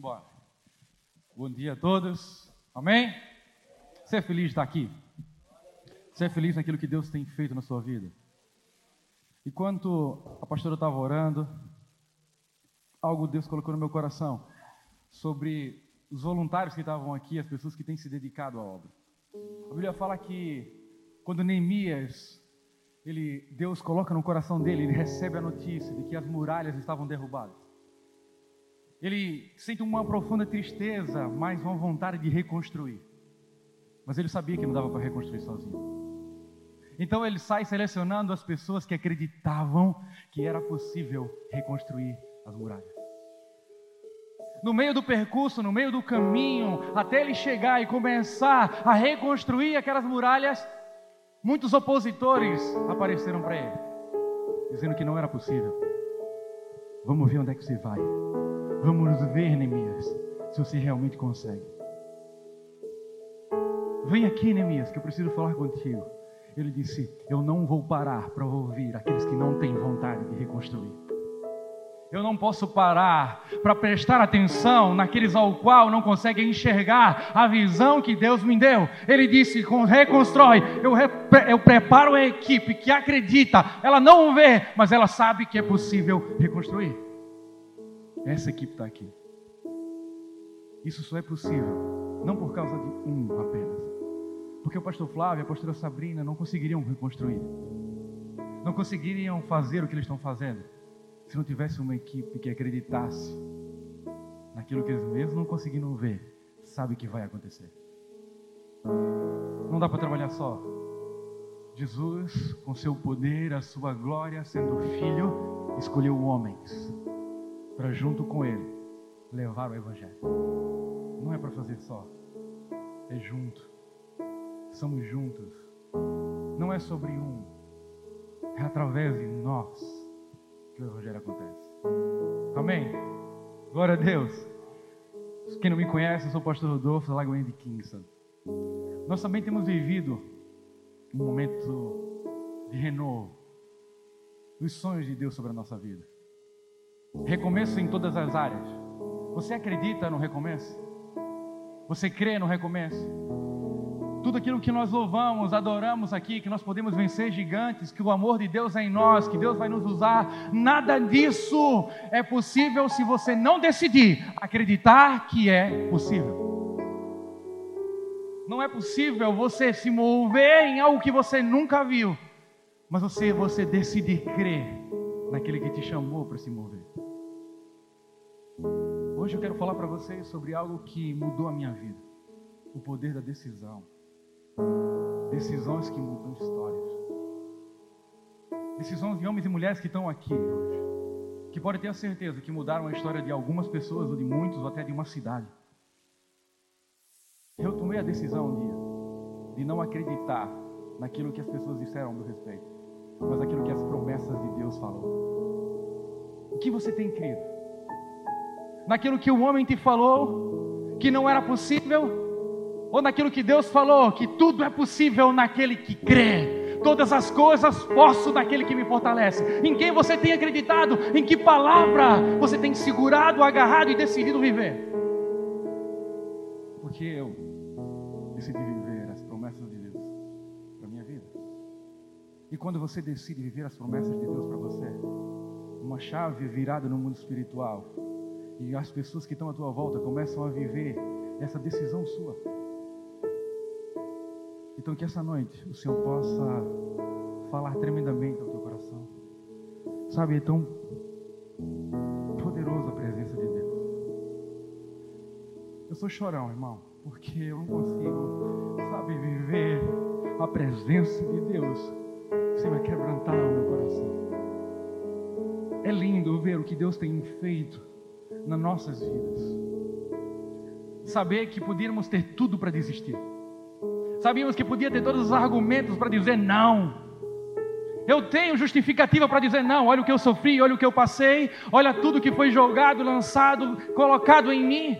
embora. Bom dia a todos. Amém? Você é feliz de estar aqui? Você é feliz naquilo que Deus tem feito na sua vida? Enquanto a pastora estava orando, algo Deus colocou no meu coração sobre os voluntários que estavam aqui, as pessoas que têm se dedicado à obra. A Bíblia fala que quando Neemias, ele, Deus coloca no coração dele, ele recebe a notícia de que as muralhas estavam derrubadas. Ele sente uma profunda tristeza, mas uma vontade de reconstruir. Mas ele sabia que não dava para reconstruir sozinho. Então ele sai selecionando as pessoas que acreditavam que era possível reconstruir as muralhas. No meio do percurso, no meio do caminho, até ele chegar e começar a reconstruir aquelas muralhas, muitos opositores apareceram para ele, dizendo que não era possível. Vamos ver onde é que você vai. Vamos ver, Neemias, se você realmente consegue. Vem aqui, Neemias, que eu preciso falar contigo. Ele disse: Eu não vou parar para ouvir aqueles que não têm vontade de reconstruir. Eu não posso parar para prestar atenção naqueles ao qual não conseguem enxergar a visão que Deus me deu. Ele disse: reconstrói. Eu, eu preparo a equipe que acredita. Ela não vê, mas ela sabe que é possível reconstruir. Essa equipe está aqui. Isso só é possível, não por causa de um apenas. Porque o pastor Flávio e a pastora Sabrina não conseguiriam reconstruir. Não conseguiriam fazer o que eles estão fazendo. Se não tivesse uma equipe que acreditasse naquilo que eles mesmos não conseguiram ver, sabe que vai acontecer. Não dá para trabalhar só. Jesus, com seu poder, a sua glória, sendo filho, escolheu homens para junto com Ele levar o Evangelho. Não é para fazer só, é junto. Somos juntos. Não é sobre um, é através de nós que o Evangelho acontece. Amém? Glória a Deus. Quem não me conhece, eu sou o pastor Rodolfo da Lagoinha de Kingston. Nós também temos vivido um momento de renovo dos sonhos de Deus sobre a nossa vida. Recomeço em todas as áreas. Você acredita no recomeço? Você crê no recomeço? Tudo aquilo que nós louvamos, adoramos aqui, que nós podemos vencer gigantes, que o amor de Deus é em nós, que Deus vai nos usar, nada disso é possível se você não decidir acreditar que é possível. Não é possível você se mover em algo que você nunca viu, mas você, você decidir crer naquele que te chamou para se mover. Hoje eu quero falar para vocês sobre algo que mudou a minha vida: o poder da decisão. Decisões que mudam histórias. Decisões de homens e mulheres que estão aqui hoje, que podem ter a certeza que mudaram a história de algumas pessoas, ou de muitos, ou até de uma cidade. Eu tomei a decisão um dia de não acreditar naquilo que as pessoas disseram a meu respeito, mas naquilo que as promessas de Deus falou. O que você tem crido? Naquilo que o homem te falou que não era possível, ou naquilo que Deus falou que tudo é possível naquele que crê. Todas as coisas posso naquele que me fortalece. Em quem você tem acreditado? Em que palavra você tem segurado, agarrado e decidido viver? Porque eu decidi viver as promessas de Deus para minha vida. E quando você decide viver as promessas de Deus para você, uma chave virada no mundo espiritual e as pessoas que estão à tua volta começam a viver essa decisão sua. Então que essa noite o Senhor possa falar tremendamente ao teu coração. Sabe, é tão poderosa a presença de Deus. Eu sou chorão, irmão, porque eu não consigo, sabe, viver a presença de Deus. Você vai quebrantar o meu coração. É lindo ver o que Deus tem feito nas nossas vidas. Saber que podíamos ter tudo para desistir. Sabíamos que podia ter todos os argumentos para dizer não. Eu tenho justificativa para dizer não. Olha o que eu sofri, olha o que eu passei, olha tudo que foi jogado, lançado, colocado em mim.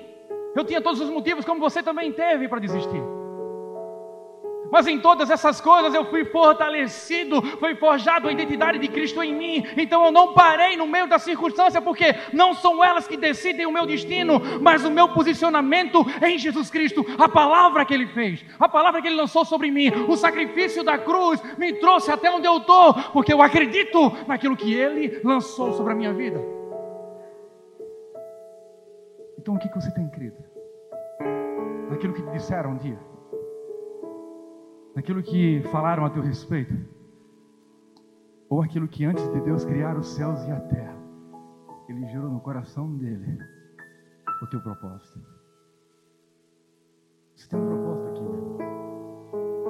Eu tinha todos os motivos, como você também teve, para desistir. Mas em todas essas coisas eu fui fortalecido, foi forjado a identidade de Cristo em mim. Então eu não parei no meio da circunstância, porque não são elas que decidem o meu destino, mas o meu posicionamento em Jesus Cristo. A palavra que Ele fez, a palavra que Ele lançou sobre mim, o sacrifício da cruz me trouxe até onde eu estou, porque eu acredito naquilo que Ele lançou sobre a minha vida. Então o que você tem crido? Naquilo que te disseram um dia? Naquilo que falaram a teu respeito, ou aquilo que antes de Deus criar os céus e a terra, Ele gerou no coração dele o teu propósito. Você tem um propósito aqui, meu.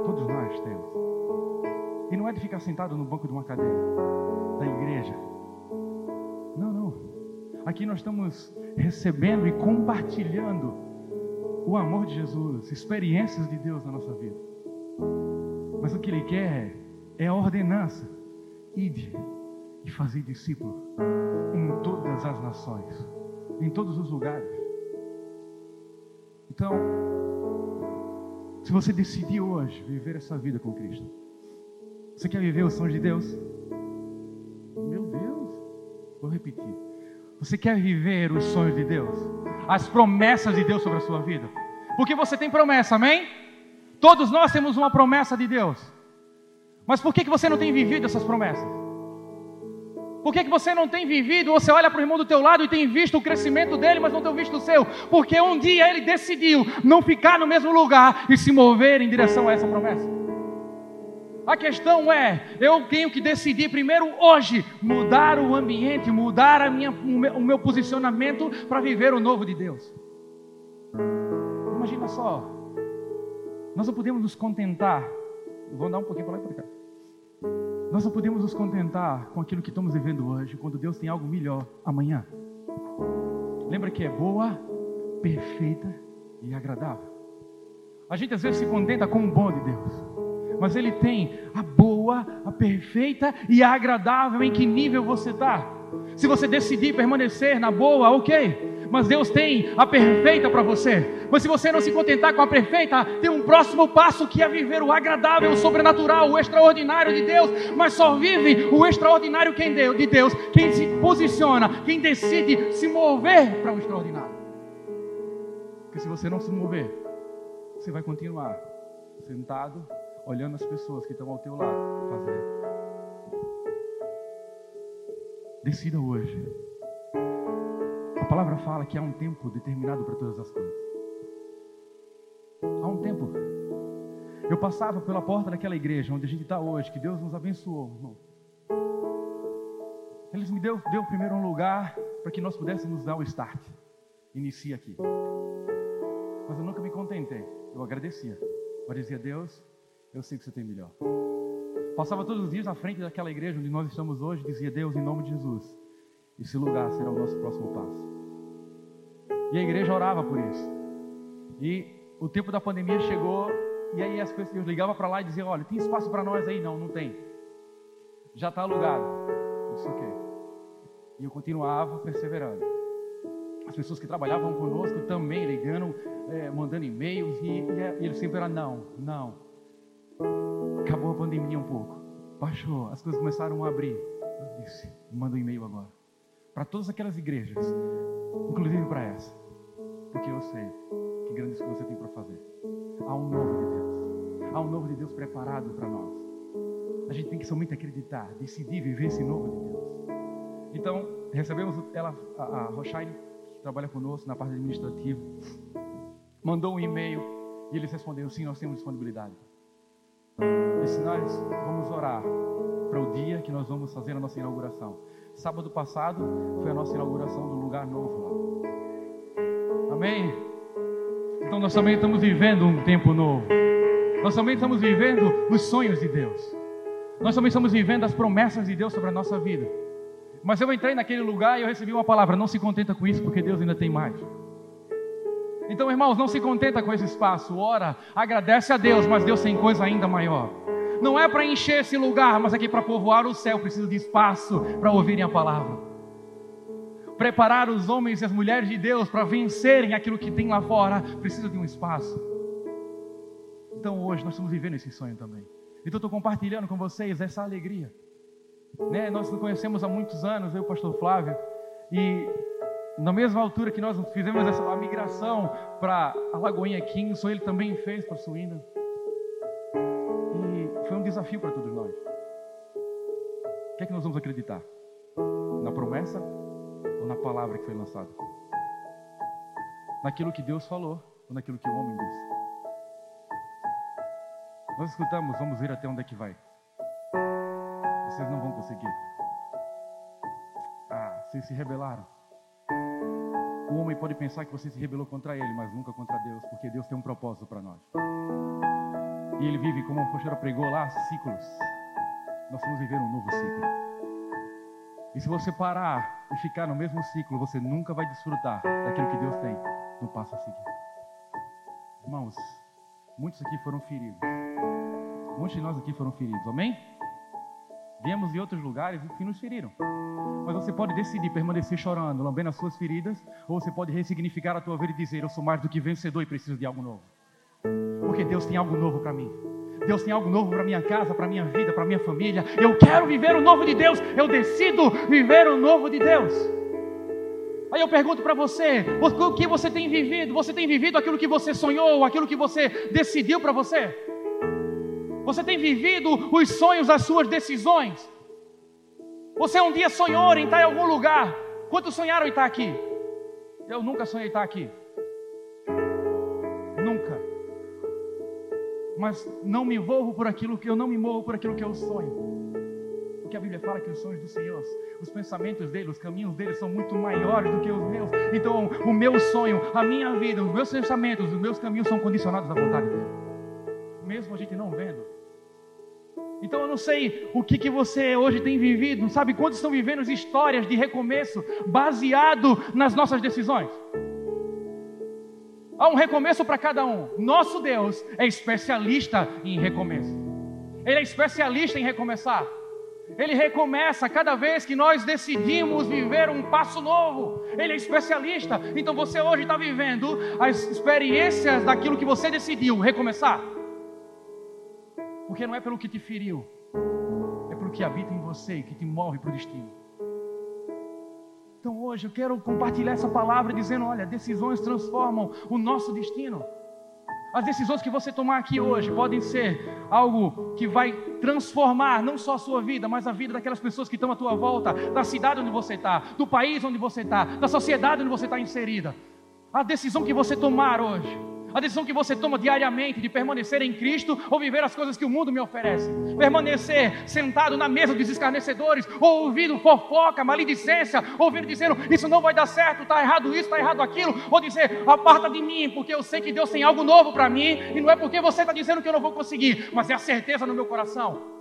Todos nós temos. E não é de ficar sentado no banco de uma cadeira da igreja. Não, não. Aqui nós estamos recebendo e compartilhando o amor de Jesus, experiências de Deus na nossa vida. Mas o que ele quer é a ordenança. Ide e fazer discípulo em todas as nações, em todos os lugares. Então, se você decidir hoje viver essa vida com Cristo, você quer viver os sonhos de Deus? Meu Deus, vou repetir. Você quer viver os sonhos de Deus? As promessas de Deus sobre a sua vida? Porque você tem promessa, amém? Todos nós temos uma promessa de Deus. Mas por que, que você não tem vivido essas promessas? Por que, que você não tem vivido? Você olha para o irmão do teu lado e tem visto o crescimento dele, mas não tem visto o seu. Porque um dia ele decidiu não ficar no mesmo lugar e se mover em direção a essa promessa. A questão é, eu tenho que decidir primeiro hoje mudar o ambiente, mudar a minha, o, meu, posicionamento para viver o novo de Deus. Imagina só, nós não podemos nos contentar. Vou andar um pouquinho para lá e para cá. Nós não podemos nos contentar com aquilo que estamos vivendo hoje, quando Deus tem algo melhor amanhã. Lembra que é boa, perfeita e agradável. A gente às vezes se contenta com o bom de Deus, mas Ele tem a boa, a perfeita e a agradável. Em que nível você está? Se você decidir permanecer na boa, ok mas Deus tem a perfeita para você. Mas se você não se contentar com a perfeita, tem um próximo passo que é viver o agradável, o sobrenatural, o extraordinário de Deus. Mas só vive o extraordinário quem deu, de Deus, quem se posiciona, quem decide se mover para o extraordinário. Porque se você não se mover, você vai continuar sentado, olhando as pessoas que estão ao teu lado fazer. Decida hoje palavra fala que há um tempo determinado para todas as coisas. Há um tempo. Eu passava pela porta daquela igreja onde a gente está hoje, que Deus nos abençoou, irmão. Eles me deu, deu primeiro um lugar para que nós pudéssemos dar o start. Inicia aqui. Mas eu nunca me contentei. Eu agradecia. Eu dizia, Deus, eu sei que você tem melhor. Passava todos os dias à frente daquela igreja onde nós estamos hoje, dizia, Deus, em nome de Jesus, esse lugar será o nosso próximo passo. E a igreja orava por isso. E o tempo da pandemia chegou, e aí as pessoas ligavam para lá e diziam: Olha, tem espaço para nós aí? Não, não tem. Já está alugado. Disse: Ok. E eu continuava perseverando. As pessoas que trabalhavam conosco também ligando, é, mandando e-mails, e, e, e eles sempre eram: Não, não. Acabou a pandemia um pouco. Baixou, as coisas começaram a abrir. Eu disse: Manda um e-mail agora. Para todas aquelas igrejas, inclusive para essa porque eu sei que grandes coisas você tem para fazer. Há um novo de Deus. Há um novo de Deus preparado para nós. A gente tem que somente acreditar, decidir viver esse novo de Deus. Então, recebemos ela, a, a Rochaine, que trabalha conosco na parte administrativa, mandou um e-mail e eles responderam: sim, nós temos disponibilidade. Disse, nós vamos orar para o dia que nós vamos fazer a nossa inauguração. Sábado passado foi a nossa inauguração do lugar novo lá. Amém? Então nós também estamos vivendo um tempo novo. Nós também estamos vivendo os sonhos de Deus. Nós também estamos vivendo as promessas de Deus sobre a nossa vida. Mas eu entrei naquele lugar e eu recebi uma palavra: não se contenta com isso, porque Deus ainda tem mais. Então, irmãos, não se contenta com esse espaço. Ora, agradece a Deus, mas Deus tem coisa ainda maior. Não é para encher esse lugar, mas aqui para povoar o céu, precisa de espaço para ouvirem a palavra preparar os homens e as mulheres de Deus para vencerem aquilo que tem lá fora, precisa de um espaço. Então hoje nós estamos vivendo esse sonho também. Então estou compartilhando com vocês essa alegria. Né? Nós nos conhecemos há muitos anos, eu e o pastor Flávio, e na mesma altura que nós fizemos essa migração para a Lagoinha Kingston, ele também fez para Suína. E foi um desafio para todos nós. O que é que nós vamos acreditar? Na promessa ou na palavra que foi lançada? Naquilo que Deus falou ou naquilo que o homem disse? Nós escutamos, vamos ver até onde é que vai. Vocês não vão conseguir. Ah, vocês se rebelaram. O homem pode pensar que você se rebelou contra ele, mas nunca contra Deus, porque Deus tem um propósito para nós. E ele vive, como a pastora pregou lá, ciclos. Nós vamos viver um novo ciclo. E se você parar e ficar no mesmo ciclo, você nunca vai desfrutar daquilo que Deus tem no passo a seguir. Irmãos, muitos aqui foram feridos. Muitos de nós aqui foram feridos, amém? Viemos de outros lugares que nos feriram. Mas você pode decidir permanecer chorando, lambendo as suas feridas, ou você pode ressignificar a tua vida e dizer: Eu sou mais do que vencedor e preciso de algo novo. Porque Deus tem algo novo para mim. Deus tem algo novo para minha casa, para minha vida, para minha família. Eu quero viver o novo de Deus. Eu decido viver o novo de Deus. Aí eu pergunto para você: o que você tem vivido? Você tem vivido aquilo que você sonhou, aquilo que você decidiu para você? Você tem vivido os sonhos das suas decisões? Você um dia sonhou em estar em algum lugar? Quantos sonharam em estar aqui? Eu nunca sonhei estar aqui. Mas não me envolvo por aquilo que eu não me movo por aquilo que eu sonho. Porque a Bíblia fala que os sonhos do Senhor, os pensamentos dele, os caminhos dele são muito maiores do que os meus. Então, o meu sonho, a minha vida, os meus pensamentos, os meus caminhos são condicionados à vontade dele. Mesmo a gente não vendo. Então eu não sei o que, que você hoje tem vivido, sabe quantos estão vivendo histórias de recomeço baseado nas nossas decisões? Há um recomeço para cada um. Nosso Deus é especialista em recomeço. Ele é especialista em recomeçar. Ele recomeça cada vez que nós decidimos viver um passo novo. Ele é especialista. Então você hoje está vivendo as experiências daquilo que você decidiu recomeçar. Porque não é pelo que te feriu, é pelo que habita em você e que te move para o destino. Então hoje eu quero compartilhar essa palavra dizendo: olha, decisões transformam o nosso destino. As decisões que você tomar aqui hoje podem ser algo que vai transformar não só a sua vida, mas a vida daquelas pessoas que estão à tua volta, da cidade onde você está, do país onde você está, da sociedade onde você está inserida. A decisão que você tomar hoje a decisão que você toma diariamente de permanecer em Cristo ou viver as coisas que o mundo me oferece. Permanecer sentado na mesa dos escarnecedores, ou ouvindo fofoca, maledicência, ouvindo dizendo isso não vai dar certo, está errado isso, está errado aquilo, ou dizer aparta de mim, porque eu sei que Deus tem algo novo para mim, e não é porque você está dizendo que eu não vou conseguir, mas é a certeza no meu coração.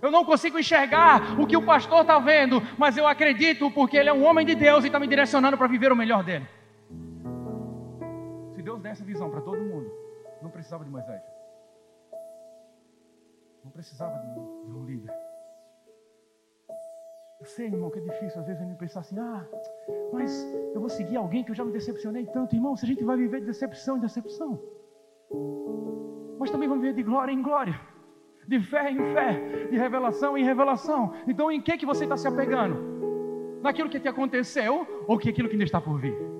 Eu não consigo enxergar o que o pastor está vendo, mas eu acredito porque ele é um homem de Deus e está me direcionando para viver o melhor dele. Desse visão para todo mundo, não precisava de Moisés. Não precisava de um líder. Eu sei, irmão, que é difícil às vezes a gente pensar assim: ah, mas eu vou seguir alguém que eu já me decepcionei tanto. Irmão, se a gente vai viver de decepção em decepção, mas também vamos viver de glória em glória, de fé em fé, de revelação em revelação. Então, em que, que você está se apegando? Naquilo que te aconteceu ou que aquilo que ainda está por vir?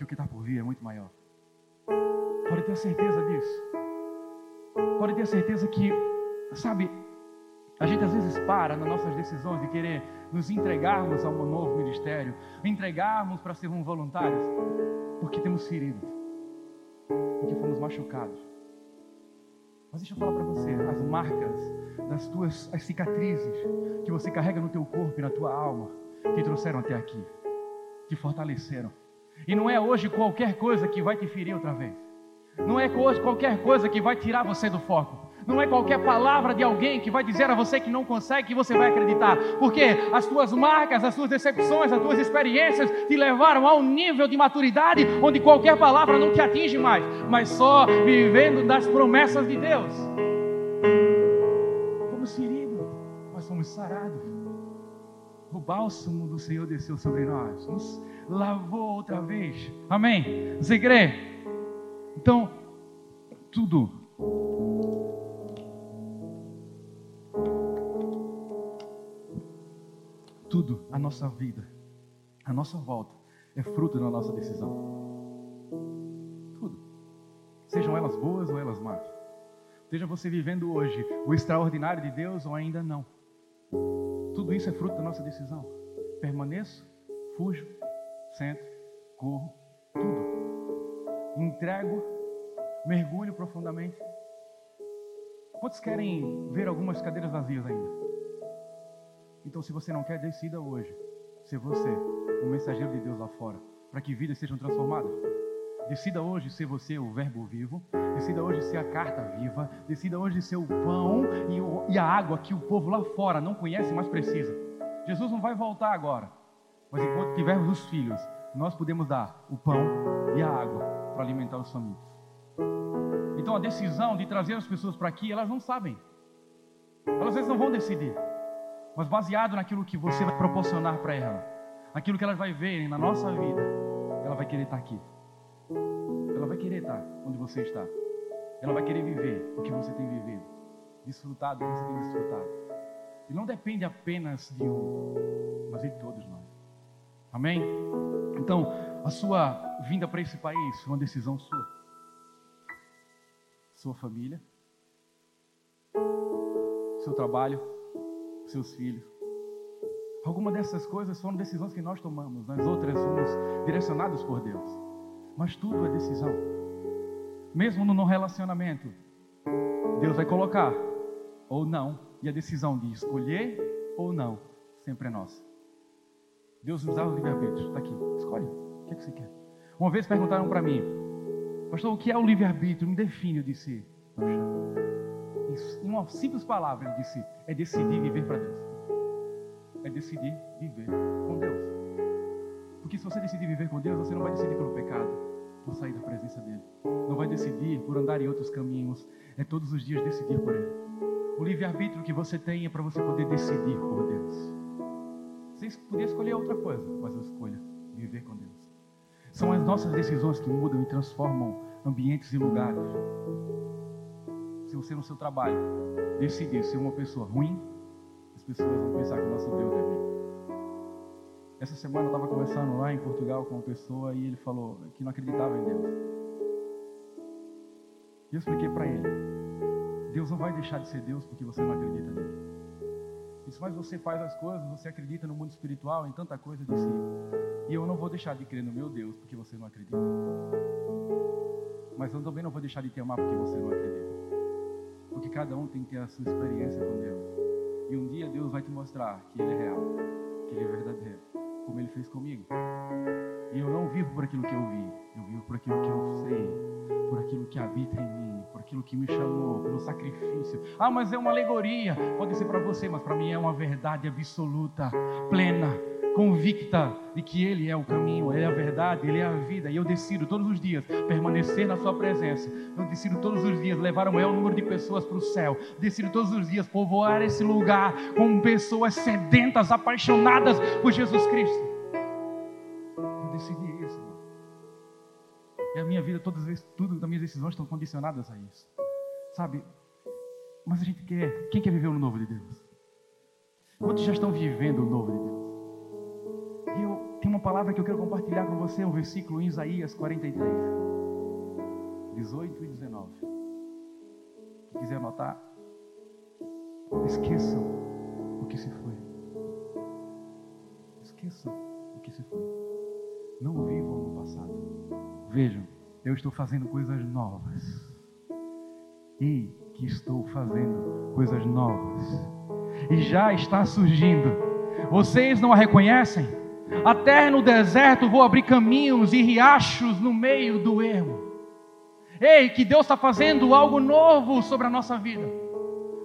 Que o que está por vir é muito maior. Pode ter certeza disso. Pode ter certeza que, sabe, a gente às vezes para nas nossas decisões de querer nos entregarmos a um novo ministério, entregarmos para sermos voluntários, porque temos feridas, porque fomos machucados. Mas deixa eu falar para você, as marcas das tuas as cicatrizes que você carrega no teu corpo e na tua alma, te trouxeram até aqui, te fortaleceram. E não é hoje qualquer coisa que vai te ferir outra vez. Não é hoje qualquer coisa que vai tirar você do foco. Não é qualquer palavra de alguém que vai dizer a você que não consegue que você vai acreditar. Porque as tuas marcas, as tuas decepções, as tuas experiências te levaram a um nível de maturidade onde qualquer palavra não te atinge mais, mas só vivendo das promessas de Deus. Fomos feridos, mas fomos sarados. O bálsamo do Senhor desceu sobre nós. Nos lavou outra vez. Amém? Você crê? Então, Tudo. Tudo, a nossa vida, a nossa volta, é fruto da nossa decisão. Tudo. Sejam elas boas ou elas más. Seja você vivendo hoje o extraordinário de Deus ou ainda não. Tudo isso é fruto da nossa decisão. Permaneço, fujo, sento, corro, tudo. Entrego, mergulho profundamente. Quantos querem ver algumas cadeiras vazias ainda? Então, se você não quer, decida hoje ser você, o mensageiro de Deus lá fora, para que vidas sejam transformadas. Decida hoje ser você o Verbo vivo. Decida hoje ser a carta viva. Decida hoje ser o pão e, o, e a água que o povo lá fora não conhece, mas precisa. Jesus não vai voltar agora. Mas enquanto tivermos os filhos, nós podemos dar o pão e a água para alimentar os famintos. Então a decisão de trazer as pessoas para aqui, elas não sabem. Elas às vezes não vão decidir. Mas baseado naquilo que você vai proporcionar para ela, naquilo que elas vai ver na nossa vida, ela vai querer estar aqui. Ela vai querer estar onde você está. Ela vai querer viver o que você tem vivido, desfrutar do que você tem desfrutado. E não depende apenas de um, mas de todos nós. Amém? Então, a sua vinda para esse país foi uma decisão sua. Sua família, seu trabalho, seus filhos. Algumas dessas coisas foram decisões que nós tomamos, as outras fomos direcionados por Deus. Mas tudo é decisão. Mesmo no relacionamento, Deus vai colocar ou não, e a decisão de escolher ou não sempre é nossa. Deus nos dá o livre-arbítrio. Está aqui, escolhe. O que, é que você quer? Uma vez perguntaram para mim, pastor, o que é o livre-arbítrio? Me define. Eu disse, em uma simples palavra, eu disse, é decidir viver para Deus. É decidir viver com Deus. Porque se você decidir viver com Deus, você não vai decidir pelo pecado, por sair da presença dEle. Não vai decidir por andar em outros caminhos. É todos os dias decidir por Ele. O livre-arbítrio que você tem é para você poder decidir por Deus. Você podia escolher outra coisa, mas eu escolho viver com Deus. São as nossas decisões que mudam e transformam ambientes e lugares. Se você no seu trabalho decidir ser uma pessoa ruim, as pessoas vão pensar que o nosso Deus é ruim. Essa semana eu estava conversando lá em Portugal com uma pessoa e ele falou que não acreditava em Deus. E eu expliquei para ele: Deus não vai deixar de ser Deus porque você não acredita nele. Disse, mas você faz as coisas, você acredita no mundo espiritual, em tanta coisa. de si. e eu não vou deixar de crer no meu Deus porque você não acredita. Mas eu também não vou deixar de te amar porque você não acredita. Porque cada um tem que ter a sua experiência com Deus. E um dia Deus vai te mostrar que Ele é real, que Ele é verdadeiro como Ele fez comigo. E eu não vivo por aquilo que eu vi, eu vivo por aquilo que eu sei, por aquilo que habita em mim, por aquilo que me chamou, pelo sacrifício. Ah, mas é uma alegoria. Pode ser para você, mas para mim é uma verdade absoluta, plena convicta de que Ele é o caminho, Ele é a verdade, Ele é a vida. E eu decido todos os dias permanecer na Sua presença. Eu decido todos os dias levar o maior número de pessoas para o céu. Decido todos os dias povoar esse lugar com pessoas sedentas, apaixonadas por Jesus Cristo. Eu decidi isso. Irmão. E a minha vida, todas as tudo das minhas decisões estão condicionadas a isso. Sabe? Mas a gente quer, quem quer viver o novo de Deus? Quantos já estão vivendo o novo de Deus? Palavra que eu quero compartilhar com você, um versículo em Isaías 43, 18 e 19. Quem quiser anotar, esqueçam o que se foi. Esqueçam o que se foi. Não vivam no passado. Vejam, eu estou fazendo coisas novas. E que estou fazendo coisas novas. E já está surgindo. Vocês não a reconhecem? Até no deserto vou abrir caminhos e riachos no meio do ermo. Ei, que Deus está fazendo algo novo sobre a nossa vida.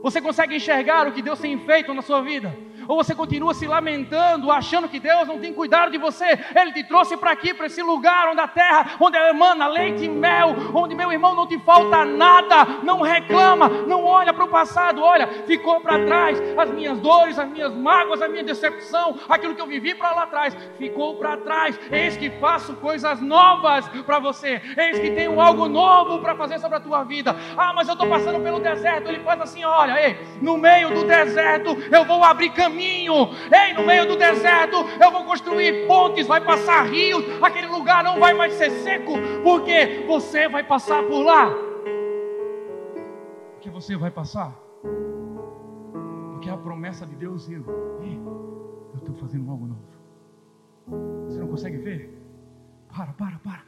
Você consegue enxergar o que Deus tem feito na sua vida? Ou você continua se lamentando, achando que Deus não tem cuidado de você? Ele te trouxe para aqui, para esse lugar onde a terra, onde emana leite e mel, onde meu irmão não te falta nada. Não reclama, não olha para o passado, olha, ficou para trás as minhas dores, as minhas mágoas, a minha decepção, aquilo que eu vivi para lá atrás, ficou para trás. Eis que faço coisas novas para você, eis que tenho algo novo para fazer sobre a tua vida. Ah, mas eu estou passando pelo deserto. Ele faz assim: olha, ei, no meio do deserto eu vou abrir caminho, ei, no meio do deserto eu vou construir pontes, vai passar rios, aquele lugar não vai mais ser seco, porque você vai passar por lá. Porque você vai passar. Porque a promessa de Deus, eu, eu estou fazendo algo novo. Você não consegue ver? Para, para, para.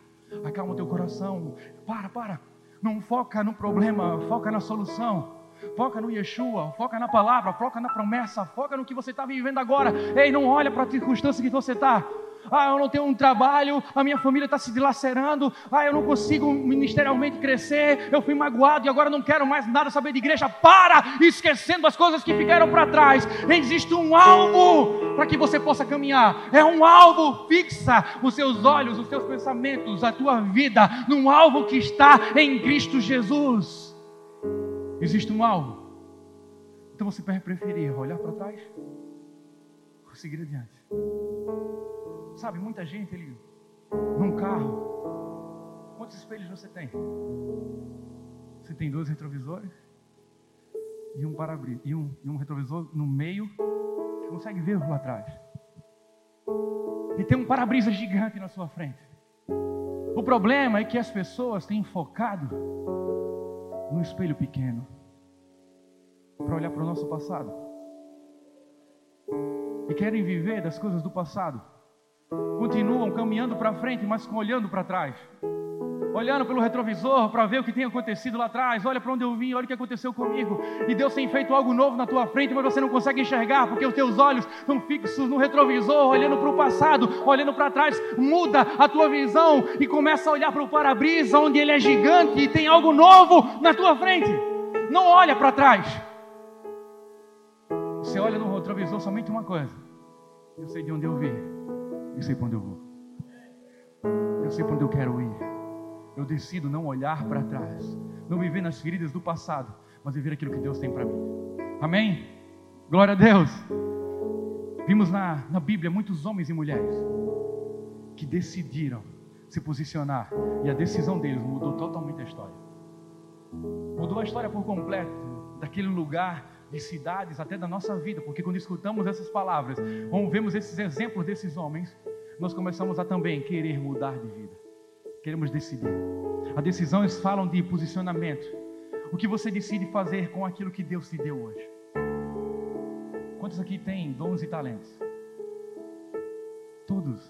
Acalma o teu coração. Para, para. Não foca no problema, foca na solução. Foca no Yeshua, foca na palavra, foca na promessa, foca no que você está vivendo agora. Ei, não olha para a circunstância que você está. Ah, eu não tenho um trabalho, a minha família está se dilacerando. Ah, eu não consigo ministerialmente crescer. Eu fui magoado e agora não quero mais nada saber de igreja. Para, esquecendo as coisas que ficaram para trás. Existe um alvo para que você possa caminhar. É um alvo. Fixa os seus olhos, os seus pensamentos, a tua vida num alvo que está em Cristo Jesus. Existe um alvo. Então você preferia olhar para trás ou seguir adiante? Sabe, muita gente ele num carro. Quantos espelhos você tem? Você tem dois retrovisores e um para e um, e um retrovisor no meio que consegue ver lá atrás. E tem um para-brisa gigante na sua frente. O problema é que as pessoas têm focado no espelho pequeno para olhar para o nosso passado e querem viver das coisas do passado continuam caminhando para frente, mas olhando para trás. Olhando pelo retrovisor para ver o que tem acontecido lá atrás, olha para onde eu vim, olha o que aconteceu comigo. E Deus tem feito algo novo na tua frente, mas você não consegue enxergar, porque os teus olhos estão fixos no retrovisor, olhando para o passado, olhando para trás. Muda a tua visão e começa a olhar para o para-brisa, onde ele é gigante e tem algo novo na tua frente. Não olha para trás. Você olha no retrovisor somente uma coisa. Eu sei de onde eu vim. Eu sei para onde eu vou. Eu sei para onde eu quero ir. Eu decido não olhar para trás, não viver nas feridas do passado, mas viver aquilo que Deus tem para mim. Amém? Glória a Deus. Vimos na, na Bíblia muitos homens e mulheres que decidiram se posicionar e a decisão deles mudou totalmente a história. Mudou a história por completo daquele lugar de cidades, até da nossa vida, porque quando escutamos essas palavras, ou vemos esses exemplos desses homens, nós começamos a também querer mudar de vida. Queremos decidir. As decisões falam de posicionamento. O que você decide fazer com aquilo que Deus te deu hoje? Quantos aqui têm dons e talentos? Todos.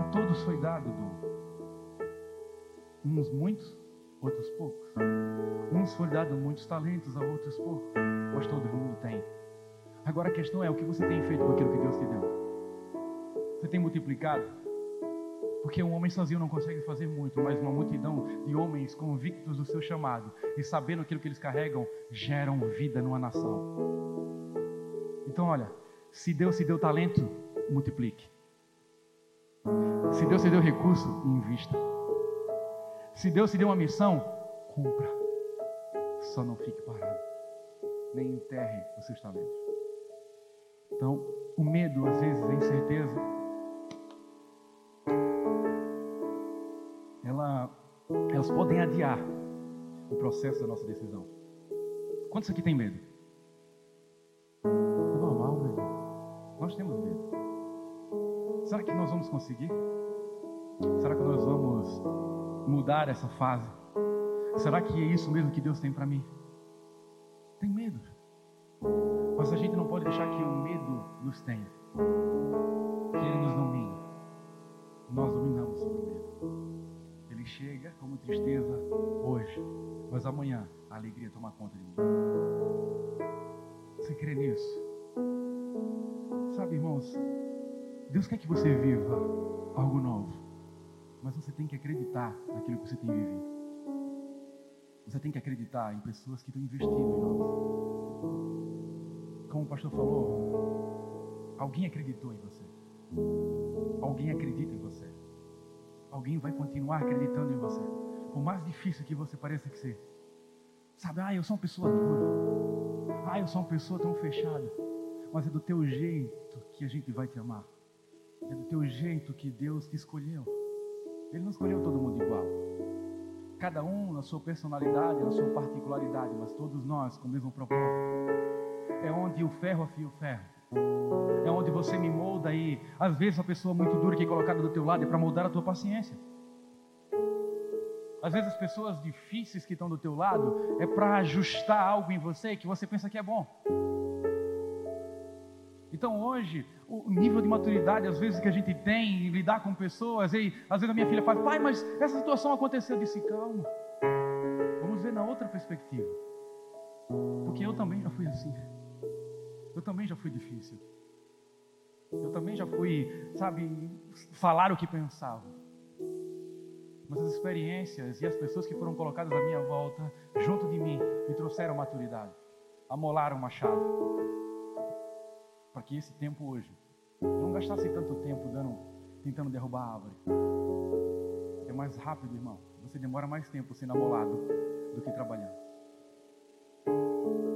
A todos foi dado dom. Uns muitos, outros poucos. Uns foi dado muitos talentos, a outros poucos. Mas todo mundo tem. Agora a questão é o que você tem feito com aquilo que Deus te deu. Você tem multiplicado? Porque um homem sozinho não consegue fazer muito, mas uma multidão de homens convictos do seu chamado e sabendo aquilo que eles carregam, geram vida numa nação. Então, olha, se Deus te deu talento, multiplique. Se Deus te deu recurso, invista. Se Deus te deu uma missão, cumpra. Só não fique parado. Nem enterre os seus talentos. Então, o medo, às vezes, a incerteza, elas podem adiar o processo da nossa decisão. Quantos aqui tem medo? É normal, meu irmão. Nós temos medo. Será que nós vamos conseguir? Será que nós vamos mudar essa fase? Será que é isso mesmo que Deus tem para mim? Tem medo. Mas a gente não pode deixar que o medo nos tenha. Que ele nos domine. Nós dominamos sobre o medo chega como tristeza hoje, mas amanhã a alegria toma conta de mim. Você crê nisso? Sabe, irmãos, Deus quer que você viva algo novo, mas você tem que acreditar naquilo que você tem vivido. Você tem que acreditar em pessoas que estão investindo em nós. como o pastor falou, alguém acreditou em você. Alguém acredita. Alguém vai continuar acreditando em você. Por mais difícil que você pareça que seja. Sabe, ah, eu sou uma pessoa dura. Ah, eu sou uma pessoa tão fechada. Mas é do teu jeito que a gente vai te amar. É do teu jeito que Deus te escolheu. Ele não escolheu todo mundo igual. Cada um na sua personalidade, na sua particularidade, mas todos nós com o mesmo propósito. É onde o ferro afia o ferro. É onde você me molda e às vezes a pessoa muito dura que é colocada do teu lado é para moldar a tua paciência. Às vezes as pessoas difíceis que estão do teu lado é para ajustar algo em você que você pensa que é bom. Então hoje, o nível de maturidade, às vezes, que a gente tem em lidar com pessoas, e às vezes a minha filha fala, pai, mas essa situação aconteceu, eu disse, calma. Vamos ver na outra perspectiva. Porque eu também já fui assim. Eu também já fui difícil. Eu também já fui, sabe, falar o que pensava. Mas as experiências e as pessoas que foram colocadas à minha volta, junto de mim, me trouxeram maturidade, amolaram o machado para que esse tempo hoje não gastasse tanto tempo dando, tentando derrubar a árvore. É mais rápido, irmão. Você demora mais tempo sendo amolado do que trabalhando.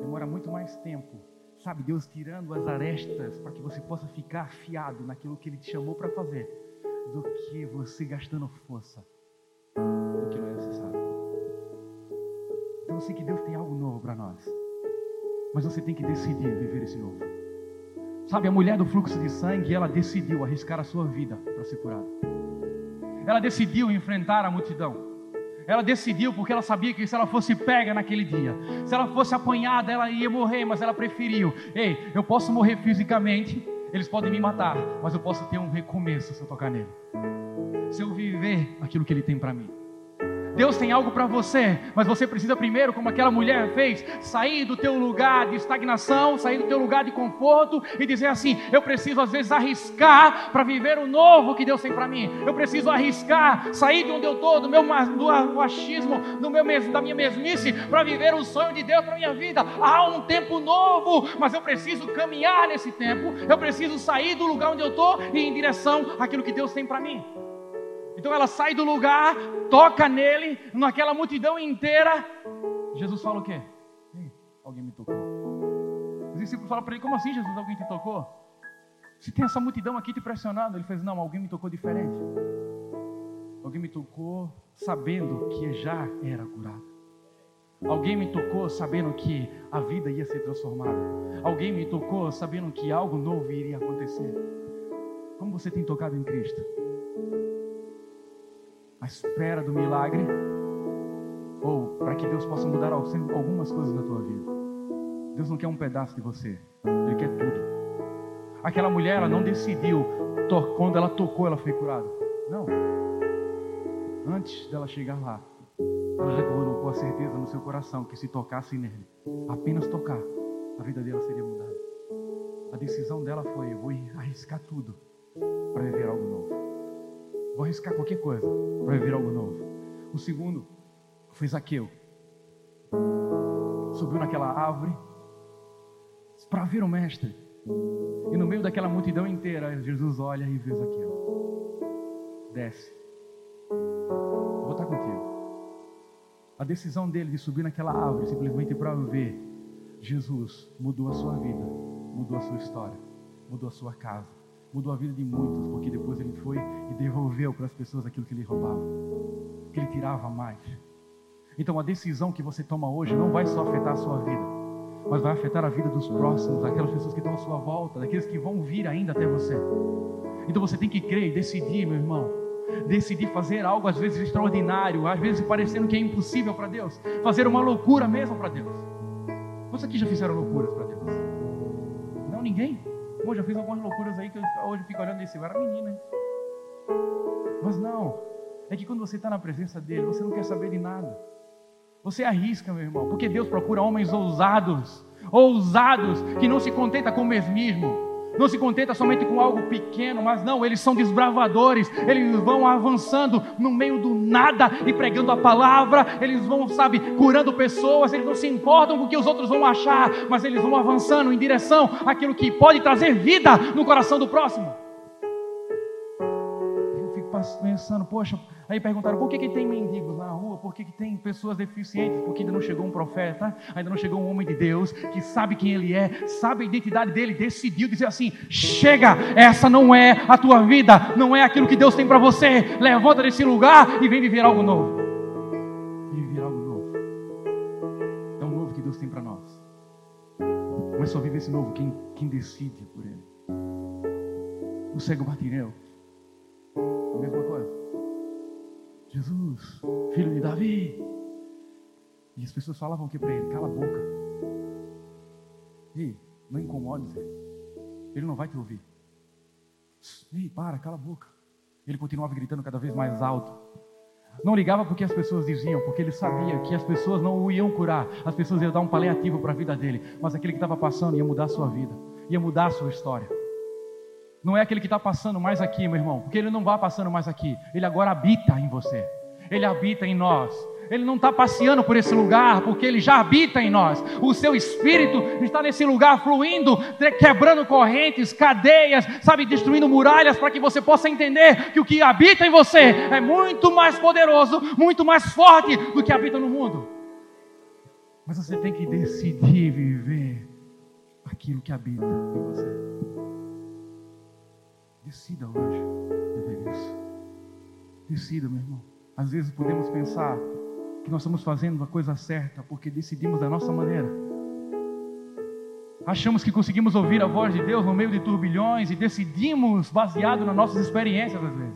Demora muito mais tempo, sabe? Deus tirando as arestas para que você possa ficar afiado naquilo que Ele te chamou para fazer, do que você gastando força do que não é necessário. Então eu sei que Deus tem algo novo para nós, mas você tem que decidir viver esse novo. Sabe, a mulher do fluxo de sangue, ela decidiu arriscar a sua vida para ser curada. Ela decidiu enfrentar a multidão. Ela decidiu porque ela sabia que se ela fosse pega naquele dia, se ela fosse apanhada, ela ia morrer, mas ela preferiu: ei, eu posso morrer fisicamente, eles podem me matar, mas eu posso ter um recomeço se eu tocar nele. Se eu viver aquilo que ele tem para mim. Deus tem algo para você, mas você precisa primeiro, como aquela mulher fez, sair do teu lugar de estagnação, sair do teu lugar de conforto e dizer assim: eu preciso às vezes arriscar para viver o novo que Deus tem para mim. Eu preciso arriscar, sair de onde eu estou, do meu do achismo, do meu da minha mesmice, para viver o sonho de Deus para minha vida. Há um tempo novo, mas eu preciso caminhar nesse tempo. Eu preciso sair do lugar onde eu estou e ir em direção àquilo que Deus tem para mim. Então ela sai do lugar, toca nele, naquela multidão inteira. Jesus fala o quê? alguém me tocou. Os discípulos falam para ele: Como assim, Jesus? Alguém te tocou? Se tem essa multidão aqui te pressionando. Ele fez: Não, alguém me tocou diferente. Alguém me tocou sabendo que já era curado. Alguém me tocou sabendo que a vida ia ser transformada. Alguém me tocou sabendo que algo novo iria acontecer. Como você tem tocado em Cristo? À espera do milagre, ou para que Deus possa mudar algumas coisas na tua vida. Deus não quer um pedaço de você, Ele quer tudo. Aquela mulher, ela não decidiu, quando ela tocou, ela foi curada. Não. Antes dela chegar lá, ela colocou a certeza no seu coração que se tocasse nele, apenas tocar, a vida dela seria mudada. A decisão dela foi: eu vou arriscar tudo para viver algo novo. Vou arriscar qualquer coisa para viver algo novo. O segundo foi Zaqueu. Subiu naquela árvore para ver o mestre. E no meio daquela multidão inteira, Jesus olha e vê Zaqueu. Desce. Vou estar contigo. A decisão dele de subir naquela árvore simplesmente para ver Jesus mudou a sua vida, mudou a sua história, mudou a sua casa mudou a vida de muitos, porque depois ele foi e devolveu para as pessoas aquilo que ele roubava, que ele tirava mais. Então a decisão que você toma hoje não vai só afetar a sua vida, mas vai afetar a vida dos próximos, aquelas pessoas que estão à sua volta, daqueles que vão vir ainda até você. Então você tem que crer e decidir, meu irmão. Decidir fazer algo às vezes extraordinário, às vezes parecendo que é impossível para Deus, fazer uma loucura mesmo para Deus. Você aqui já fizeram loucuras para Deus? Não, ninguém. Pô, já fiz algumas loucuras aí que eu, hoje fico olhando desse, eu era menina. Mas não, é que quando você está na presença dele, você não quer saber de nada. Você arrisca, meu irmão, porque Deus procura homens ousados, ousados, que não se contenta com o mesmismo. Não se contenta somente com algo pequeno, mas não, eles são desbravadores, eles vão avançando no meio do nada e pregando a palavra, eles vão, sabe, curando pessoas, eles não se importam com o que os outros vão achar, mas eles vão avançando em direção àquilo que pode trazer vida no coração do próximo. Pensando, poxa, Aí perguntaram por que, que tem mendigos na rua, por que, que tem pessoas deficientes, porque ainda não chegou um profeta, ainda não chegou um homem de Deus que sabe quem ele é, sabe a identidade dele, decidiu dizer assim: chega, essa não é a tua vida, não é aquilo que Deus tem para você, levanta desse lugar e vem viver algo novo. Vem viver algo novo. É o novo que Deus tem para nós. Mas só vive esse novo quem, quem decide por ele. O cego Martineu, a mesma coisa. Jesus, filho de Davi. E as pessoas falavam o que para ele? Cala a boca. Ei, não incomode Ele não vai te ouvir. Ei, para, cala a boca. Ele continuava gritando cada vez mais alto. Não ligava porque as pessoas diziam, porque ele sabia que as pessoas não o iam curar, as pessoas iam dar um paliativo para a vida dele, mas aquele que estava passando ia mudar a sua vida, ia mudar a sua história. Não é aquele que está passando mais aqui, meu irmão, porque ele não vai passando mais aqui. Ele agora habita em você. Ele habita em nós. Ele não está passeando por esse lugar, porque ele já habita em nós. O seu espírito está nesse lugar fluindo, quebrando correntes, cadeias, sabe, destruindo muralhas, para que você possa entender que o que habita em você é muito mais poderoso, muito mais forte do que habita no mundo. Mas você tem que decidir viver aquilo que habita em você. Decida hoje viver isso. Decida, meu irmão. Às vezes podemos pensar que nós estamos fazendo a coisa certa porque decidimos da nossa maneira. Achamos que conseguimos ouvir a voz de Deus no meio de turbilhões e decidimos baseado nas nossas experiências às vezes.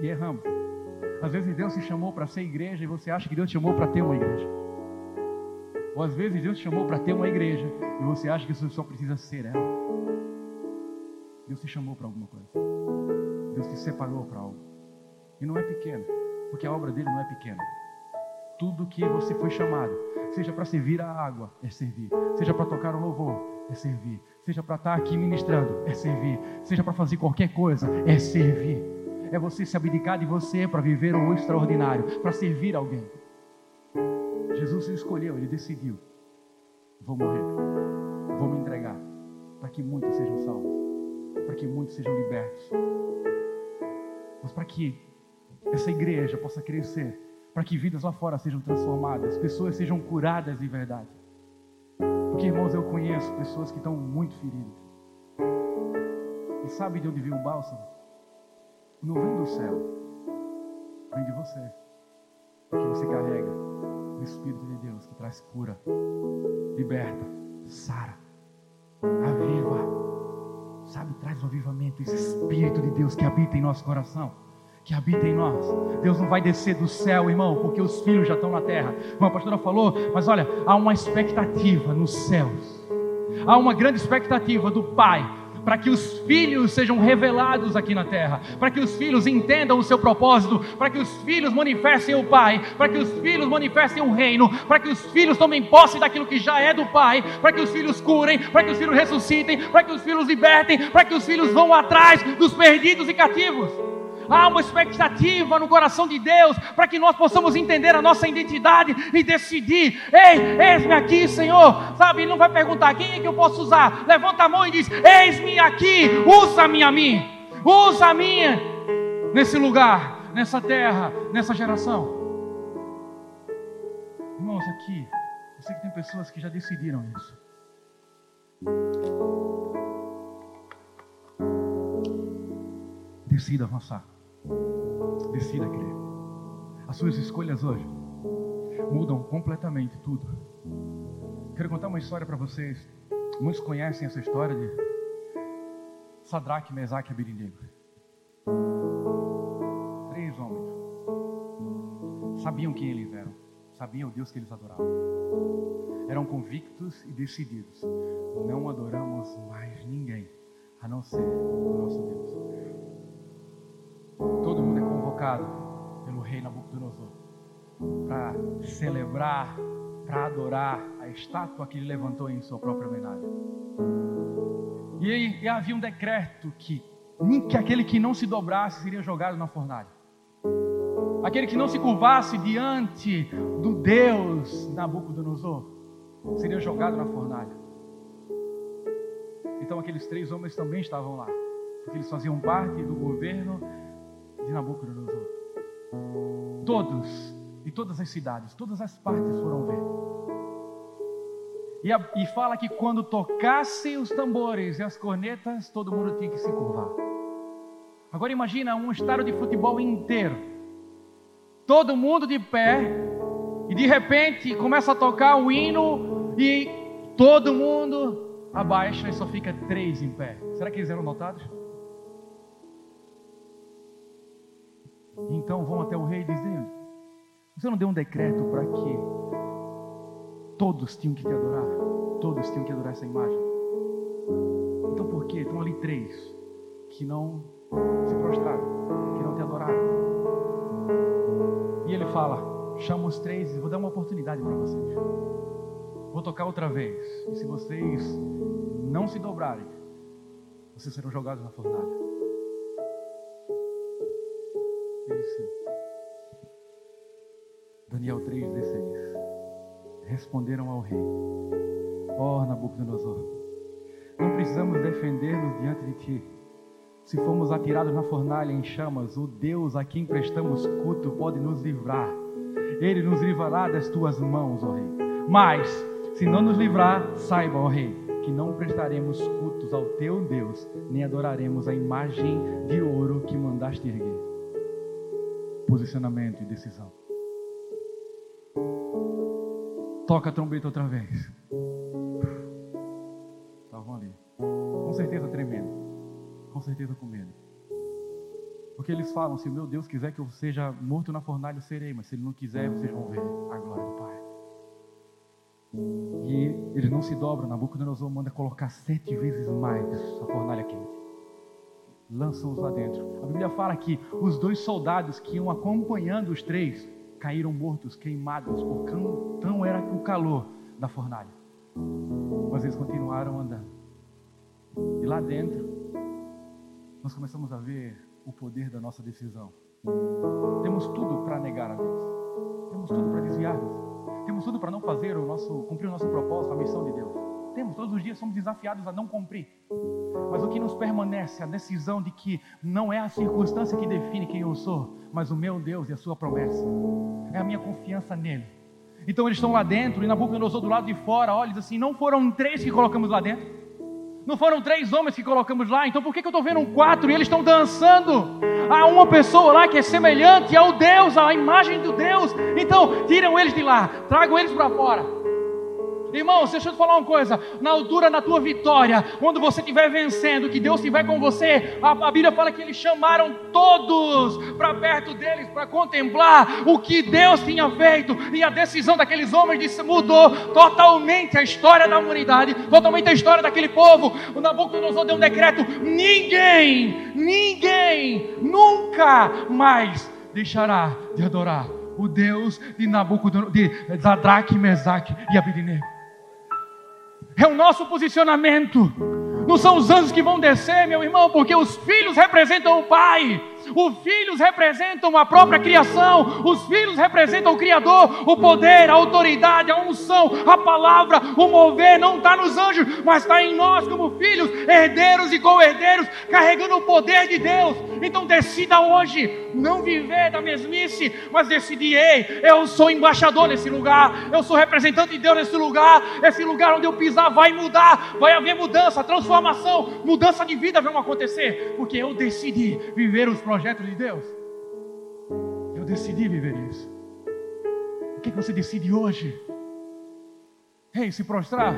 E erramos. Às vezes Deus te chamou para ser igreja e você acha que Deus te chamou para ter uma igreja. Ou às vezes Deus te chamou para ter uma igreja e você acha que você só precisa ser ela. Deus te chamou para alguma coisa. Deus te separou para algo. E não é pequeno, porque a obra dele não é pequena. Tudo que você foi chamado, seja para servir a água, é servir. Seja para tocar o louvor, é servir. Seja para estar aqui ministrando, é servir. Seja para fazer qualquer coisa, é servir. É você se abdicar de você para viver o extraordinário, para servir alguém. Jesus escolheu, ele decidiu: vou morrer, vou me entregar, para que muitos sejam salvos para que muitos sejam libertos, mas para que essa igreja possa crescer, para que vidas lá fora sejam transformadas, pessoas sejam curadas de verdade. Porque, irmãos, eu conheço pessoas que estão muito feridas. E sabe de onde vem o bálsamo? Não vem do céu, vem de você. Porque você carrega o Espírito de Deus que traz cura, liberta, sara, aviva sabe, traz o avivamento, esse Espírito de Deus que habita em nosso coração, que habita em nós. Deus não vai descer do céu, irmão, porque os filhos já estão na terra. Como a pastora falou, mas olha, há uma expectativa nos céus, há uma grande expectativa do Pai para que os filhos sejam revelados aqui na terra, para que os filhos entendam o seu propósito, para que os filhos manifestem o Pai, para que os filhos manifestem o reino, para que os filhos tomem posse daquilo que já é do Pai, para que os filhos curem, para que os filhos ressuscitem, para que os filhos libertem, para que os filhos vão atrás dos perdidos e cativos. Há uma expectativa no coração de Deus para que nós possamos entender a nossa identidade e decidir: ei, eis-me aqui, Senhor. Sabe, ele não vai perguntar quem é que eu posso usar. Levanta a mão e diz: eis-me aqui, usa-me a mim, usa-me nesse lugar, nessa terra, nessa geração. Irmãos, aqui, eu sei que tem pessoas que já decidiram isso. Decida avançar. Decida crer. As suas escolhas hoje mudam completamente tudo. Quero contar uma história para vocês. Muitos conhecem essa história de Sadraque, Mesaque e Abednego. Três homens. Sabiam quem eles eram. Sabiam o Deus que eles adoravam. Eram convictos e decididos. Não adoramos mais ninguém a não ser o nosso Deus. Todo mundo é convocado pelo rei Nabucodonosor para celebrar, para adorar a estátua que ele levantou em sua própria homenagem. E, e havia um decreto que, que aquele que não se dobrasse seria jogado na fornalha. Aquele que não se curvasse diante do Deus Nabucodonosor seria jogado na fornalha. Então aqueles três homens também estavam lá, porque eles faziam parte do governo de Nabucodonosor. Todos, e todas as cidades, todas as partes foram ver. E, a, e fala que quando tocassem os tambores e as cornetas, todo mundo tinha que se curvar. Agora imagina um estádio de futebol inteiro. Todo mundo de pé, e de repente começa a tocar o hino e todo mundo abaixa e só fica três em pé. Será que eles eram notados? Então vão até o rei dizendo: Você não deu um decreto para que todos tinham que te adorar? Todos tinham que adorar essa imagem. Então por que estão ali três que não se prostraram, que não te adoraram? E ele fala: Chama os três e vou dar uma oportunidade para vocês. Vou tocar outra vez. E se vocês não se dobrarem, vocês serão jogados na fornalha. Disse, Daniel 3,16: Responderam ao rei: Ó oh, Nabucodonosor, não precisamos defender-nos diante de ti. Se formos atirados na fornalha em chamas, o Deus a quem prestamos culto pode nos livrar. Ele nos livrará das tuas mãos, ó rei. Mas, se não nos livrar, saiba, ó rei, que não prestaremos cultos ao teu Deus, nem adoraremos a imagem de ouro que mandaste erguer posicionamento e decisão. Toca a trombeta outra vez. Estavam ali. Com certeza tremendo. Com certeza com medo. Porque eles falam: se o meu Deus quiser que eu seja morto na fornalha, eu serei. Mas se ele não quiser, vocês vão ver a glória do Pai. E eles não se dobram. Nabucodonosor manda colocar sete vezes mais a fornalha quente lançam-os lá dentro. A Bíblia fala que os dois soldados que iam acompanhando os três caíram mortos, queimados, por tão era o calor da fornalha. Mas eles continuaram andando. E lá dentro, nós começamos a ver o poder da nossa decisão. Temos tudo para negar a Deus. Temos tudo para desviar-nos. Temos tudo para não fazer o nosso, cumprir o nosso propósito, a missão de Deus temos, todos os dias somos desafiados a não cumprir. Mas o que nos permanece, a decisão de que não é a circunstância que define quem eu sou, mas o meu Deus e a sua promessa. É a minha confiança nele. Então eles estão lá dentro e Nabucodonosor do lado de fora, olha, diz assim: não foram três que colocamos lá dentro, não foram três homens que colocamos lá, então por que, que eu estou vendo um quatro e eles estão dançando? Há uma pessoa lá que é semelhante ao Deus, à imagem do Deus, então tiram eles de lá, tragam eles para fora. Irmãos, deixa eu te falar uma coisa. Na altura da tua vitória, quando você estiver vencendo, que Deus estiver com você, a, a Bíblia fala que eles chamaram todos para perto deles para contemplar o que Deus tinha feito. E a decisão daqueles homens disse, mudou totalmente a história da humanidade, totalmente a história daquele povo. O Nabucodonosor deu um decreto: ninguém, ninguém, nunca mais deixará de adorar o Deus de Nabucodonosor, de Zadraque, Mesaque e Abidinego é o nosso posicionamento. Não são os anjos que vão descer, meu irmão, porque os filhos representam o Pai. Os filhos representam a própria criação, os filhos representam o Criador, o poder, a autoridade, a unção, a palavra, o mover não está nos anjos, mas está em nós como filhos, herdeiros e co-herdeiros, carregando o poder de Deus. Então decida hoje não viver da mesmice, mas decidir, ei, eu sou embaixador nesse lugar, eu sou representante de Deus nesse lugar, esse lugar onde eu pisar vai mudar, vai haver mudança, transformação, mudança de vida vai acontecer, porque eu decidi viver os projetos projeto de Deus. Eu decidi viver isso. O que, você decide hoje? Ei, se prostrar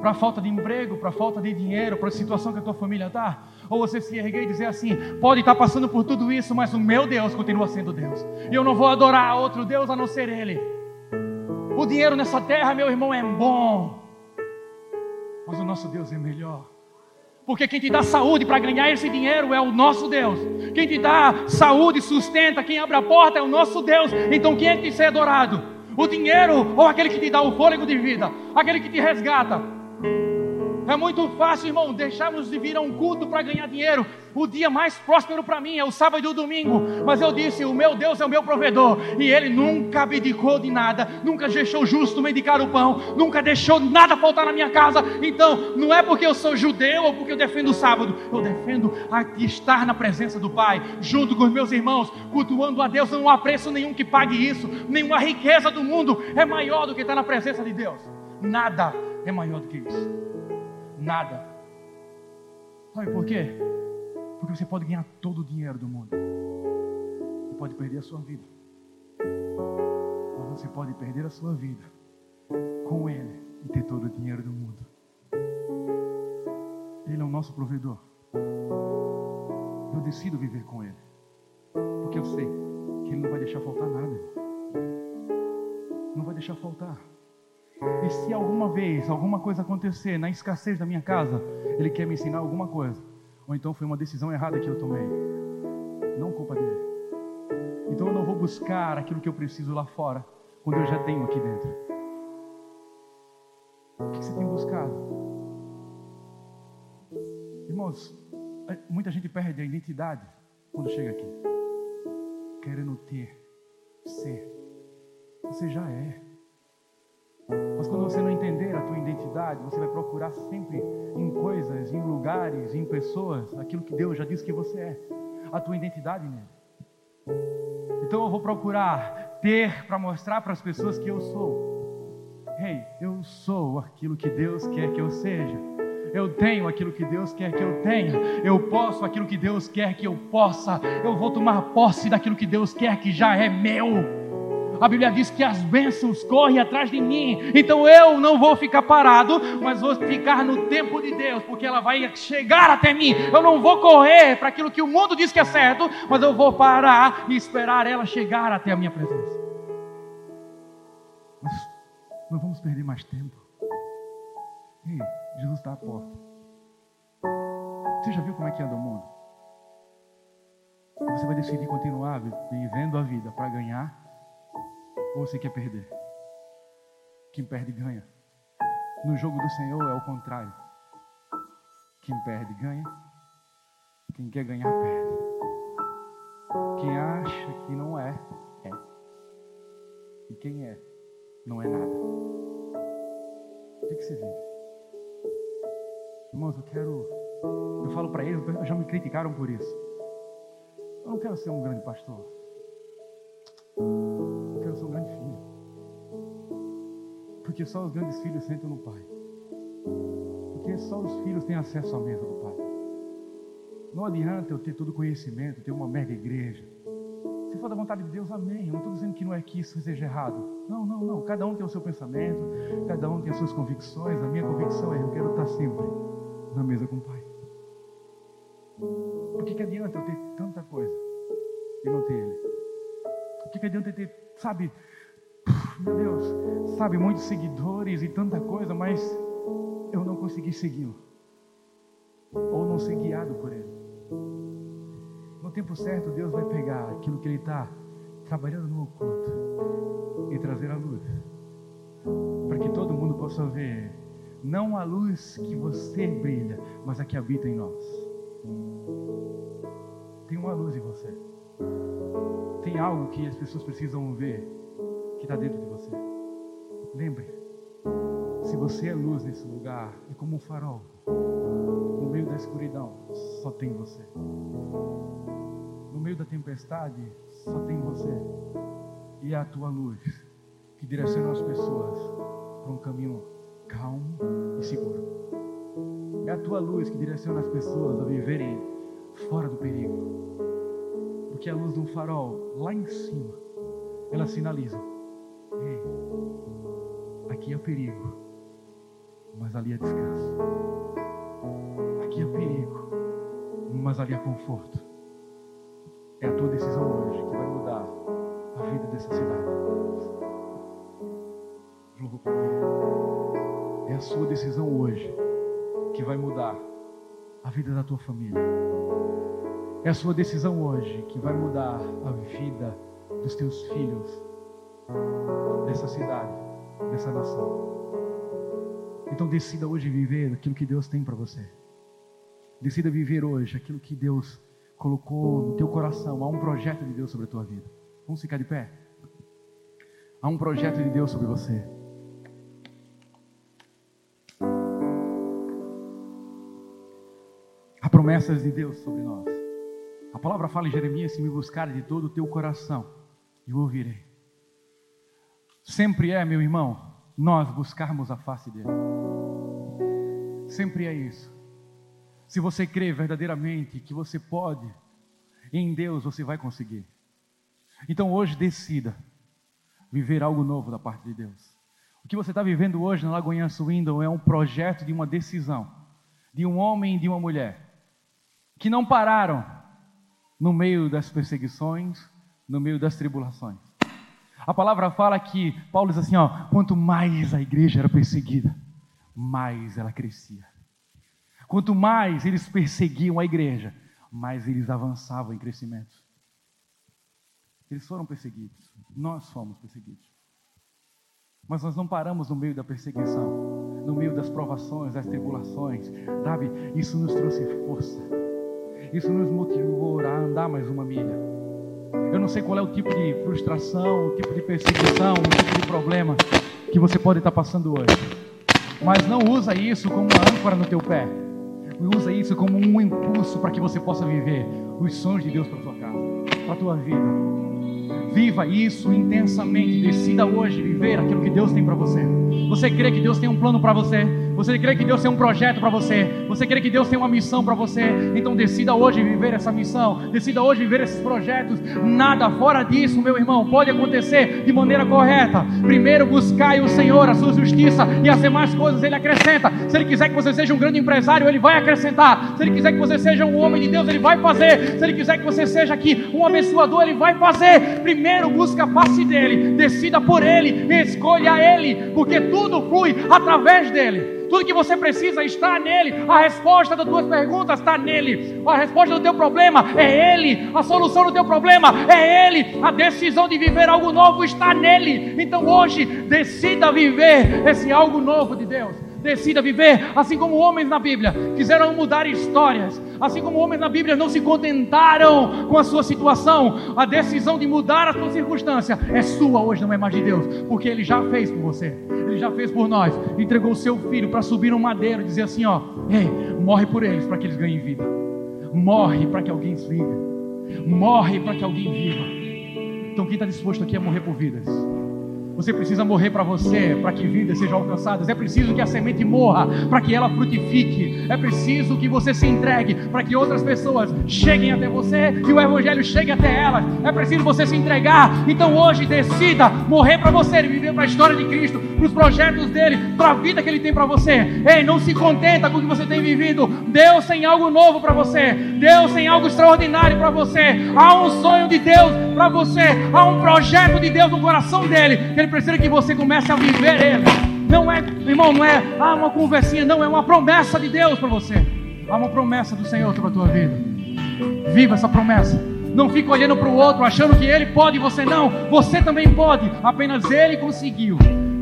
para a falta de emprego, para a falta de dinheiro, para a situação que a tua família está? Ou você se erguer e dizer assim: pode estar passando por tudo isso, mas o meu Deus continua sendo Deus. E eu não vou adorar outro Deus a não ser Ele. O dinheiro nessa terra, meu irmão, é bom, mas o nosso Deus é melhor. Porque quem te dá saúde para ganhar esse dinheiro é o nosso Deus. Quem te dá saúde, sustenta, quem abre a porta é o nosso Deus. Então quem é que tem que ser adorado? O dinheiro ou aquele que te dá o fôlego de vida? Aquele que te resgata? É muito fácil, irmão, deixarmos de vir a um culto para ganhar dinheiro. O dia mais próspero para mim é o sábado e o domingo. Mas eu disse: o meu Deus é o meu provedor. E ele nunca abdicou de nada. Nunca deixou justo medicar o pão. Nunca deixou nada faltar na minha casa. Então, não é porque eu sou judeu ou porque eu defendo o sábado. Eu defendo estar na presença do Pai, junto com os meus irmãos, cultuando a Deus. Não há preço nenhum que pague isso. Nenhuma riqueza do mundo é maior do que estar na presença de Deus. Nada é maior do que isso nada. Sabe por quê? Porque você pode ganhar todo o dinheiro do mundo e pode perder a sua vida. Mas você pode perder a sua vida com Ele e ter todo o dinheiro do mundo. Ele é o nosso provedor. Eu decido viver com Ele. Porque eu sei que Ele não vai deixar faltar nada. Não vai deixar faltar. E se alguma vez alguma coisa acontecer na escassez da minha casa, Ele quer me ensinar alguma coisa. Ou então foi uma decisão errada que eu tomei. Não culpa dele. Então eu não vou buscar aquilo que eu preciso lá fora, quando eu já tenho aqui dentro. O que você tem buscado? Irmãos, é, muita gente perde a identidade quando chega aqui, querendo ter, ser. Você já é. Mas quando você não entender a tua identidade, você vai procurar sempre em coisas, em lugares, em pessoas, aquilo que Deus já disse que você é, a tua identidade nele. Então eu vou procurar ter para mostrar para as pessoas que eu sou. Ei, hey, eu sou aquilo que Deus quer que eu seja. Eu tenho aquilo que Deus quer que eu tenha. Eu posso aquilo que Deus quer que eu possa. Eu vou tomar posse daquilo que Deus quer que já é meu. A Bíblia diz que as bênçãos correm atrás de mim. Então eu não vou ficar parado, mas vou ficar no tempo de Deus, porque ela vai chegar até mim. Eu não vou correr para aquilo que o mundo diz que é certo, mas eu vou parar e esperar ela chegar até a minha presença. Mas não vamos perder mais tempo. Ei, Jesus está à porta. Você já viu como é que anda o mundo? Você vai decidir continuar vivendo a vida para ganhar ou você quer perder? Quem perde ganha. No jogo do Senhor é o contrário. Quem perde ganha. Quem quer ganhar perde. Quem acha que não é, é. E quem é, não é nada. O que, que você vive? Irmãos, eu quero. Eu falo para eles, já me criticaram por isso. Eu não quero ser um grande pastor Porque só os grandes filhos sentam no Pai. Porque só os filhos têm acesso à mesa do Pai. Não adianta eu ter todo conhecimento, ter uma mega igreja. Se for da vontade de Deus, amém. Eu não estou dizendo que não é que isso seja errado. Não, não, não. Cada um tem o seu pensamento, cada um tem as suas convicções. A minha convicção é: eu quero estar sempre na mesa com o Pai. Por que, que adianta eu ter tanta coisa e não ter Ele? Por que, que adianta eu ter sabe, meu Deus, sabe, muitos seguidores e tanta coisa, mas eu não consegui segui-lo, ou não ser guiado por ele. No tempo certo, Deus vai pegar aquilo que Ele está trabalhando no oculto e trazer à luz, para que todo mundo possa ver, não a luz que você brilha, mas a que habita em nós. Tem uma luz em você. Tem algo que as pessoas precisam ver que está dentro de você. Lembre, se você é luz nesse lugar, é como um farol. No meio da escuridão, só tem você. No meio da tempestade, só tem você. E é a tua luz que direciona as pessoas para um caminho calmo e seguro. É a tua luz que direciona as pessoas a viverem fora do perigo porque a luz de um farol lá em cima, ela sinaliza: Ei, aqui é perigo, mas ali é descanso. Aqui é perigo, mas ali é conforto. É a tua decisão hoje que vai mudar a vida dessa cidade. É a sua decisão hoje que vai mudar a vida da tua família. É a sua decisão hoje que vai mudar a vida dos teus filhos, dessa cidade, dessa nação. Então decida hoje viver aquilo que Deus tem para você. Decida viver hoje aquilo que Deus colocou no teu coração. Há um projeto de Deus sobre a tua vida. Vamos ficar de pé? Há um projeto de Deus sobre você. Há promessas de Deus sobre nós. A palavra fala em Jeremias: se me buscar de todo o teu coração, eu ouvirei. Sempre é, meu irmão, nós buscarmos a face dele. Sempre é isso. Se você crê verdadeiramente que você pode, em Deus você vai conseguir. Então hoje decida viver algo novo da parte de Deus. O que você está vivendo hoje na Lagoinha Swindon é um projeto de uma decisão, de um homem e de uma mulher, que não pararam no meio das perseguições, no meio das tribulações. A palavra fala que Paulo diz assim: ó, quanto mais a igreja era perseguida, mais ela crescia. Quanto mais eles perseguiam a igreja, mais eles avançavam em crescimento. Eles foram perseguidos, nós fomos perseguidos. Mas nós não paramos no meio da perseguição, no meio das provações, das tribulações. Sabe, isso nos trouxe força. Isso nos motivou a andar mais uma milha. Eu não sei qual é o tipo de frustração, o tipo de perseguição, o tipo de problema que você pode estar passando hoje. Mas não usa isso como uma âncora no teu pé. Usa isso como um impulso para que você possa viver os sonhos de Deus para tua casa, para tua vida. Viva isso intensamente. Decida hoje viver aquilo que Deus tem para você. Você crê que Deus tem um plano para você? Você crê que Deus tem um projeto para você? Você crê que Deus tem uma missão para você? Então decida hoje viver essa missão. Decida hoje viver esses projetos. Nada fora disso, meu irmão, pode acontecer de maneira correta. Primeiro buscai o Senhor, a sua justiça e as demais coisas ele acrescenta. Se ele quiser que você seja um grande empresário, ele vai acrescentar. Se ele quiser que você seja um homem de Deus, ele vai fazer. Se ele quiser que você seja aqui um abençoador, ele vai fazer. Primeiro busca a face dele, decida por ele, escolha ele, porque tudo flui através dele. Tudo que você precisa está nele. A resposta das tuas perguntas está nele. A resposta do teu problema é ele. A solução do teu problema é ele. A decisão de viver algo novo está nele. Então hoje decida viver esse algo novo de Deus decida viver, assim como homens na Bíblia quiseram mudar histórias, assim como homens na Bíblia não se contentaram com a sua situação, a decisão de mudar a sua circunstância é sua hoje, não é mais de Deus, porque Ele já fez por você, Ele já fez por nós, entregou o seu filho para subir no madeiro e dizer assim: ó, ei, morre por eles para que eles ganhem vida, morre para que alguém viva, morre para que alguém viva. Então, quem está disposto aqui a morrer por vidas? Você precisa morrer para você, para que vidas sejam alcançadas. É preciso que a semente morra, para que ela frutifique. É preciso que você se entregue, para que outras pessoas cheguem até você e o Evangelho chegue até elas. É preciso você se entregar. Então hoje decida morrer para você e viver para a história de Cristo, para os projetos dele, para a vida que ele tem para você. Ei, não se contenta com o que você tem vivido. Deus tem algo novo para você. Deus tem algo extraordinário para você. Há um sonho de Deus para você. Há um projeto de Deus no coração dele ele precisa que você comece a viver Ele. Não é, irmão, não é ah, uma conversinha, não, é uma promessa de Deus para você. Há uma promessa do Senhor para a tua vida. Viva essa promessa. Não fique olhando para o outro, achando que ele pode e você não. Você também pode. Apenas ele conseguiu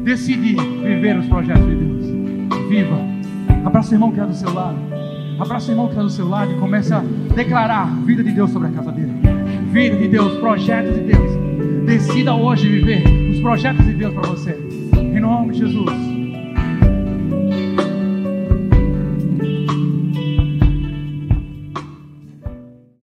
decidir viver os projetos de Deus. Viva. Abraça o irmão que está do seu lado. Abraça o irmão que está do seu lado e comece a declarar vida de Deus sobre a casa dele. Vida de Deus, projetos de Deus. Decida hoje viver projetos de Deus para você. Em nome de Jesus.